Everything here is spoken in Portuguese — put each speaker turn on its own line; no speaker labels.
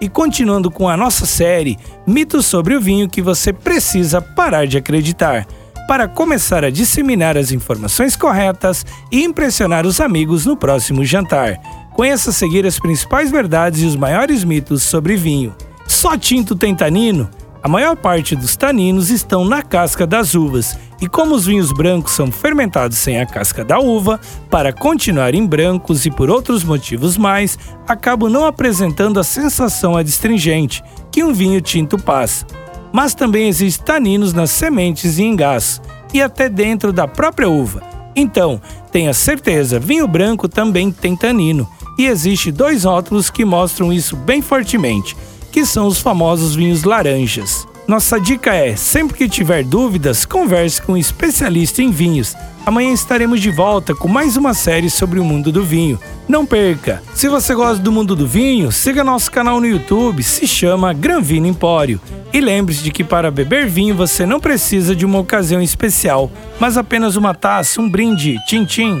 E continuando com a nossa série Mitos sobre o vinho que você precisa parar de acreditar, para começar a disseminar as informações corretas e impressionar os amigos no próximo jantar. Conheça a seguir as principais verdades e os maiores mitos sobre vinho. Só tinto tem tanino? A maior parte dos taninos estão na casca das uvas, e como os vinhos brancos são fermentados sem a casca da uva, para continuarem brancos e por outros motivos mais, acabam não apresentando a sensação adstringente que um vinho tinto passa. Mas também existem taninos nas sementes e engaço, e até dentro da própria uva. Então, tenha certeza, vinho branco também tem tanino, e existe dois rótulos que mostram isso bem fortemente que são os famosos vinhos laranjas. Nossa dica é: sempre que tiver dúvidas, converse com um especialista em vinhos. Amanhã estaremos de volta com mais uma série sobre o mundo do vinho. Não perca! Se você gosta do mundo do vinho, siga nosso canal no YouTube, se chama Gran Vino Empório. E lembre-se de que para beber vinho você não precisa de uma ocasião especial, mas apenas uma taça, um brinde, tchim-tchim.